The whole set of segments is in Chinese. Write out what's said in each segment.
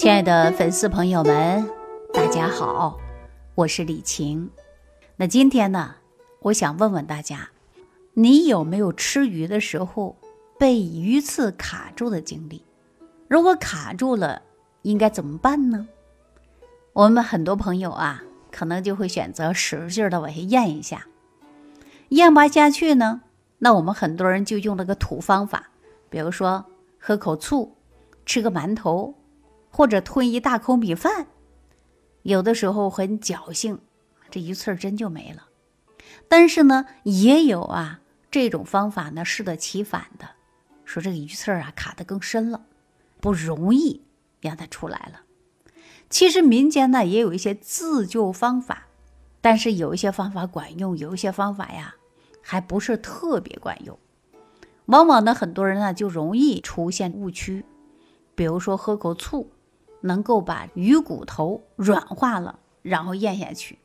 亲爱的粉丝朋友们，大家好，我是李晴。那今天呢，我想问问大家，你有没有吃鱼的时候被鱼刺卡住的经历？如果卡住了，应该怎么办呢？我们很多朋友啊，可能就会选择使劲的往下咽一下，咽不下去呢，那我们很多人就用了个土方法，比如说喝口醋，吃个馒头。或者吞一大口米饭，有的时候很侥幸，这鱼刺真就没了。但是呢，也有啊这种方法呢适得其反的，说这个鱼刺啊卡得更深了，不容易让它出来了。其实民间呢也有一些自救方法，但是有一些方法管用，有一些方法呀还不是特别管用。往往呢很多人呢就容易出现误区，比如说喝口醋。能够把鱼骨头软化了，然后咽下去。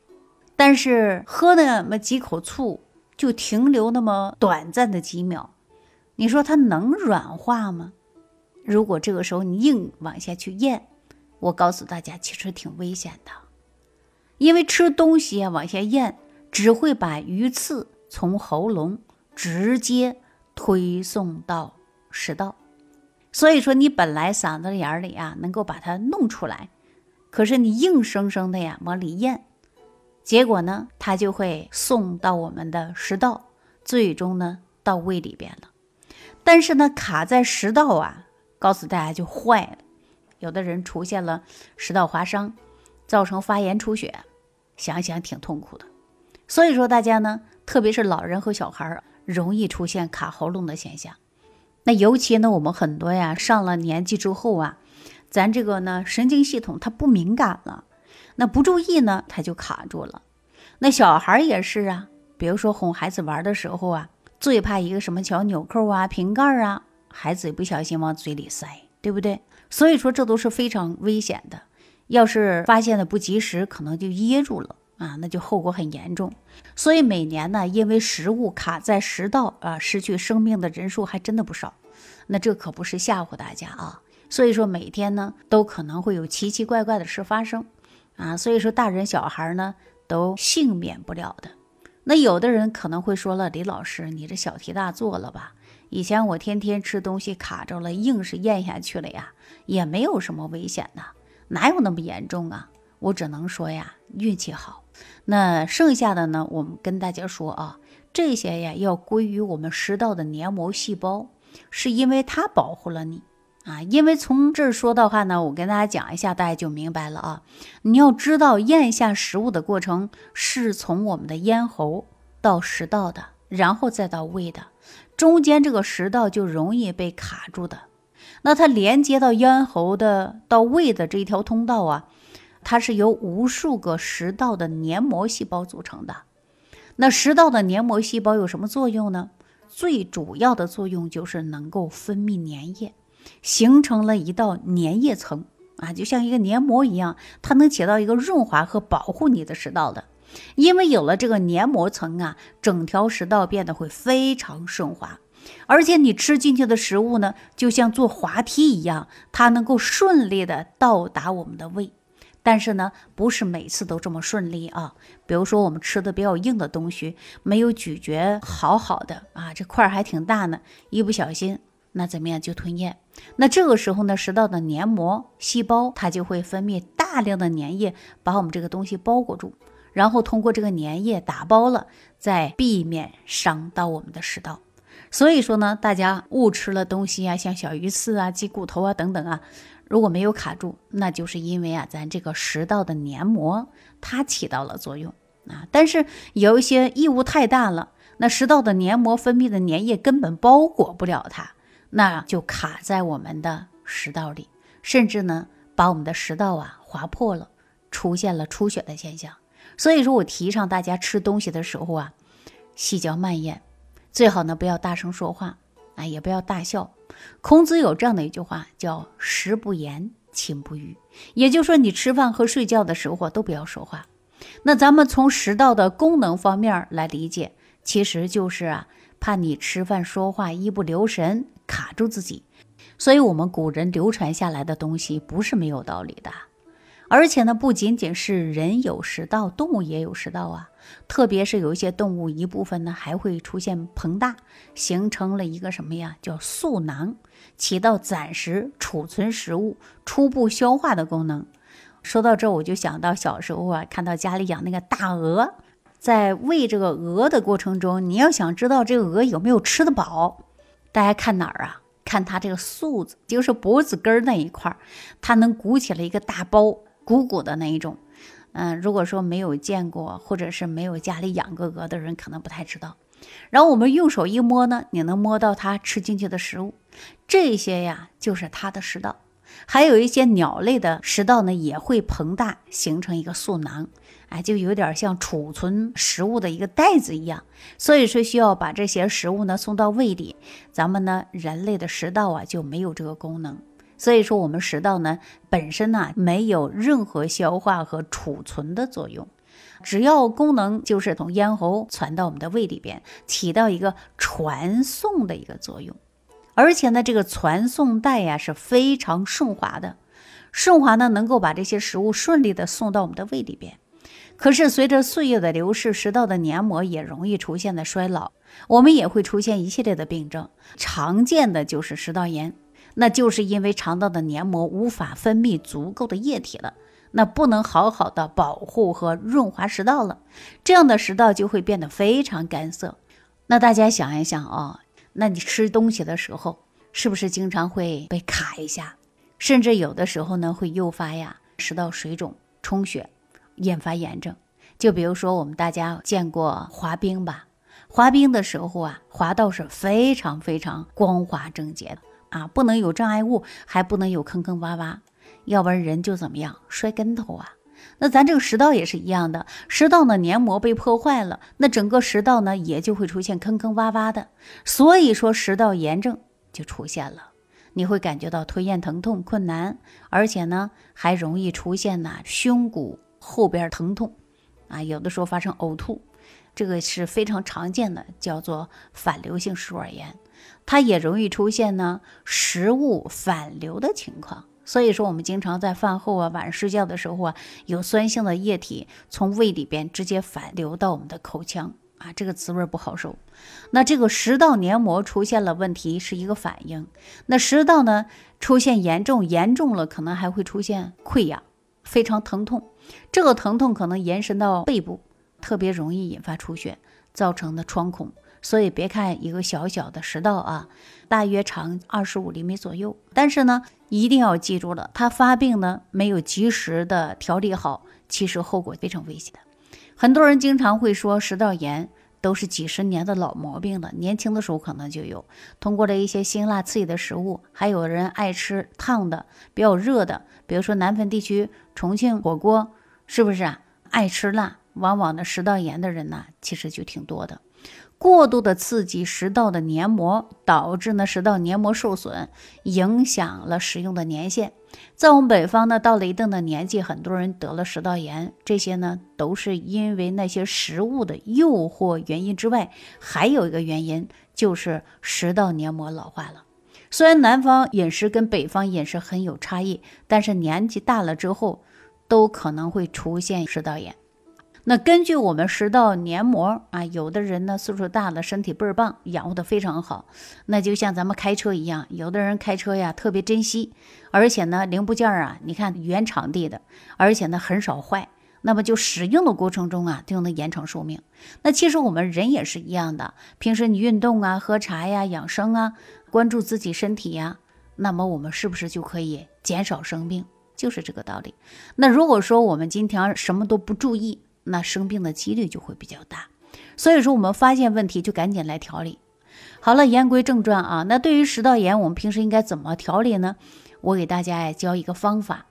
但是喝那么几口醋，就停留那么短暂的几秒，你说它能软化吗？如果这个时候你硬往下去咽，我告诉大家，其实挺危险的，因为吃东西啊往下咽，只会把鱼刺从喉咙直接推送到食道。所以说，你本来嗓子眼里啊能够把它弄出来，可是你硬生生的呀往里咽，结果呢，它就会送到我们的食道，最终呢到胃里边了。但是呢，卡在食道啊，告诉大家就坏了，有的人出现了食道划伤，造成发炎出血，想想挺痛苦的。所以说，大家呢，特别是老人和小孩儿，容易出现卡喉咙的现象。那尤其呢，我们很多呀，上了年纪之后啊，咱这个呢神经系统它不敏感了，那不注意呢，它就卡住了。那小孩也是啊，比如说哄孩子玩的时候啊，最怕一个什么小纽扣啊、瓶盖啊，孩子一不小心往嘴里塞，对不对？所以说这都是非常危险的，要是发现的不及时，可能就噎住了。啊，那就后果很严重，所以每年呢，因为食物卡在食道啊，失去生命的人数还真的不少。那这可不是吓唬大家啊，所以说每天呢，都可能会有奇奇怪怪的事发生啊，所以说大人小孩呢都幸免不了的。那有的人可能会说了，李老师，你这小题大做了吧？以前我天天吃东西卡着了，硬是咽下去了呀，也没有什么危险的，哪有那么严重啊？我只能说呀，运气好。那剩下的呢？我们跟大家说啊，这些呀要归于我们食道的黏膜细胞，是因为它保护了你啊。因为从这儿说的话呢，我跟大家讲一下，大家就明白了啊。你要知道，咽下食物的过程是从我们的咽喉到食道的，然后再到胃的，中间这个食道就容易被卡住的。那它连接到咽喉的到胃的这一条通道啊。它是由无数个食道的黏膜细胞组成的。那食道的黏膜细胞有什么作用呢？最主要的作用就是能够分泌粘液，形成了一道粘液层啊，就像一个黏膜一样，它能起到一个润滑和保护你的食道的。因为有了这个黏膜层啊，整条食道变得会非常顺滑，而且你吃进去的食物呢，就像坐滑梯一样，它能够顺利的到达我们的胃。但是呢，不是每次都这么顺利啊。比如说，我们吃的比较硬的东西，没有咀嚼好好的啊，这块儿还挺大呢，一不小心，那怎么样就吞咽？那这个时候呢，食道的黏膜细胞它就会分泌大量的粘液，把我们这个东西包裹住，然后通过这个粘液打包了，再避免伤到我们的食道。所以说呢，大家误吃了东西啊，像小鱼刺啊、鸡骨头啊等等啊。如果没有卡住，那就是因为啊，咱这个食道的黏膜它起到了作用啊。但是有一些异物太大了，那食道的黏膜分泌的粘液根本包裹不了它，那就卡在我们的食道里，甚至呢把我们的食道啊划破了，出现了出血的现象。所以说我提倡大家吃东西的时候啊，细嚼慢咽，最好呢不要大声说话啊，也不要大笑。孔子有这样的一句话，叫“食不言，寝不语”，也就是说，你吃饭和睡觉的时候都不要说话。那咱们从食道的功能方面来理解，其实就是啊，怕你吃饭说话一不留神卡住自己。所以，我们古人流传下来的东西不是没有道理的。而且呢，不仅仅是人有食道，动物也有食道啊。特别是有一些动物，一部分呢还会出现膨大，形成了一个什么呀？叫嗉囊，起到暂时储存食物、初步消化的功能。说到这，我就想到小时候啊，看到家里养那个大鹅，在喂这个鹅的过程中，你要想知道这个鹅有没有吃得饱，大家看哪儿啊？看它这个嗉子，就是脖子根儿那一块儿，它能鼓起来一个大包，鼓鼓的那一种。嗯，如果说没有见过，或者是没有家里养过鹅的人，可能不太知道。然后我们用手一摸呢，你能摸到它吃进去的食物，这些呀就是它的食道。还有一些鸟类的食道呢，也会膨大，形成一个嗉囊，哎，就有点像储存食物的一个袋子一样。所以说需要把这些食物呢送到胃里，咱们呢人类的食道啊就没有这个功能。所以说，我们食道呢本身呢没有任何消化和储存的作用，只要功能就是从咽喉传到我们的胃里边，起到一个传送的一个作用。而且呢，这个传送带呀是非常顺滑的，顺滑呢能够把这些食物顺利的送到我们的胃里边。可是随着岁月的流逝，食道的黏膜也容易出现的衰老，我们也会出现一系列的病症，常见的就是食道炎。那就是因为肠道的黏膜无法分泌足够的液体了，那不能好好的保护和润滑食道了，这样的食道就会变得非常干涩。那大家想一想啊，那你吃东西的时候是不是经常会被卡一下，甚至有的时候呢会诱发呀食道水肿、充血，引发炎症？就比如说我们大家见过滑冰吧，滑冰的时候啊，滑道是非常非常光滑整洁的。啊，不能有障碍物，还不能有坑坑洼洼，要不然人就怎么样摔跟头啊？那咱这个食道也是一样的，食道呢黏膜被破坏了，那整个食道呢也就会出现坑坑洼洼的，所以说食道炎症就出现了。你会感觉到吞咽疼痛困难，而且呢还容易出现呐胸骨后边疼痛，啊，有的时候发生呕吐，这个是非常常见的，叫做反流性食管炎。它也容易出现呢食物反流的情况，所以说我们经常在饭后啊、晚上睡觉的时候啊，有酸性的液体从胃里边直接反流到我们的口腔啊，这个滋味不好受。那这个食道黏膜出现了问题是一个反应，那食道呢出现严重，严重了可能还会出现溃疡，非常疼痛，这个疼痛可能延伸到背部，特别容易引发出血，造成的创孔。所以别看一个小小的食道啊，大约长二十五厘米左右，但是呢，一定要记住了，它发病呢没有及时的调理好，其实后果非常危险的。很多人经常会说食道炎都是几十年的老毛病了，年轻的时候可能就有，通过了一些辛辣刺激的食物，还有人爱吃烫的、比较热的，比如说南方地区重庆火锅，是不是啊？爱吃辣，往往的食道炎的人呢，其实就挺多的。过度的刺激食道的黏膜，导致呢食道黏膜受损，影响了使用的年限。在我们北方呢，到了一定的年纪，很多人得了食道炎，这些呢都是因为那些食物的诱惑原因之外，还有一个原因就是食道黏膜老化了。虽然南方饮食跟北方饮食很有差异，但是年纪大了之后，都可能会出现食道炎。那根据我们食道黏膜啊，有的人呢岁数大了，身体倍儿棒，养护的非常好。那就像咱们开车一样，有的人开车呀特别珍惜，而且呢零部件啊，你看原厂地的，而且呢很少坏。那么就使用的过程中啊，就能延长寿命。那其实我们人也是一样的，平时你运动啊、喝茶呀、养生啊、关注自己身体呀，那么我们是不是就可以减少生病？就是这个道理。那如果说我们今天什么都不注意，那生病的几率就会比较大，所以说我们发现问题就赶紧来调理。好了，言归正传啊，那对于食道炎，我们平时应该怎么调理呢？我给大家呀教一个方法。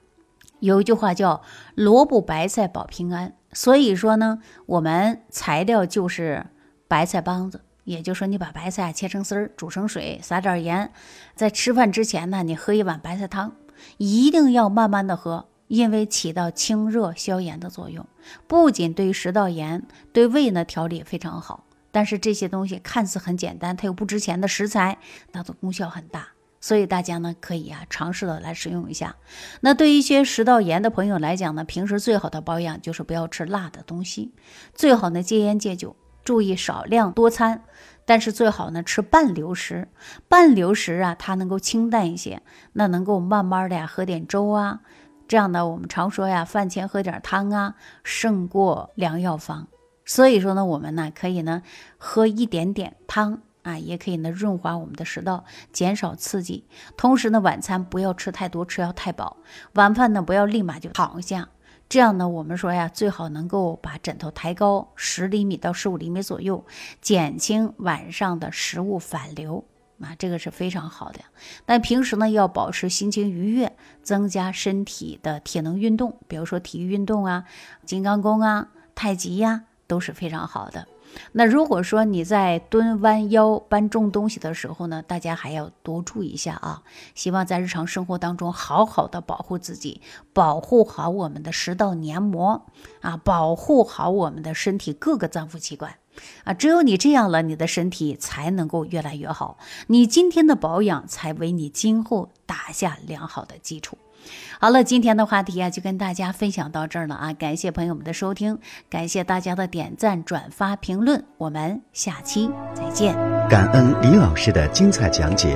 有一句话叫“萝卜白菜保平安”，所以说呢，我们材料就是白菜帮子，也就是说你把白菜切成丝儿，煮成水，撒点盐，在吃饭之前呢，你喝一碗白菜汤，一定要慢慢的喝。因为起到清热消炎的作用，不仅对于食道炎，对胃呢调理非常好。但是这些东西看似很简单，它又不值钱的食材，它的功效很大。所以大家呢可以啊尝试的来使用一下。那对于一些食道炎的朋友来讲呢，平时最好的保养就是不要吃辣的东西，最好呢戒烟戒酒，注意少量多餐。但是最好呢吃半流食，半流食啊它能够清淡一些，那能够慢慢的呀喝点粥啊，这样呢我们常说呀饭前喝点汤啊胜过良药方。所以说呢我们呢可以呢喝一点点汤。啊，也可以呢润滑我们的食道，减少刺激。同时呢，晚餐不要吃太多，吃要太饱。晚饭呢，不要立马就躺下。这样呢，我们说呀，最好能够把枕头抬高十厘米到十五厘米左右，减轻晚上的食物反流啊，这个是非常好的。但平时呢，要保持心情愉悦，增加身体的体能运动，比如说体育运动啊，金刚功啊，太极呀，都是非常好的。那如果说你在蹲弯腰搬重东西的时候呢，大家还要多注意一下啊！希望在日常生活当中好好的保护自己，保护好我们的食道黏膜啊，保护好我们的身体各个脏腑器官啊！只有你这样了，你的身体才能够越来越好，你今天的保养才为你今后打下良好的基础。好了，今天的话题啊，就跟大家分享到这儿了啊！感谢朋友们的收听，感谢大家的点赞、转发、评论，我们下期再见。感恩李老师的精彩讲解。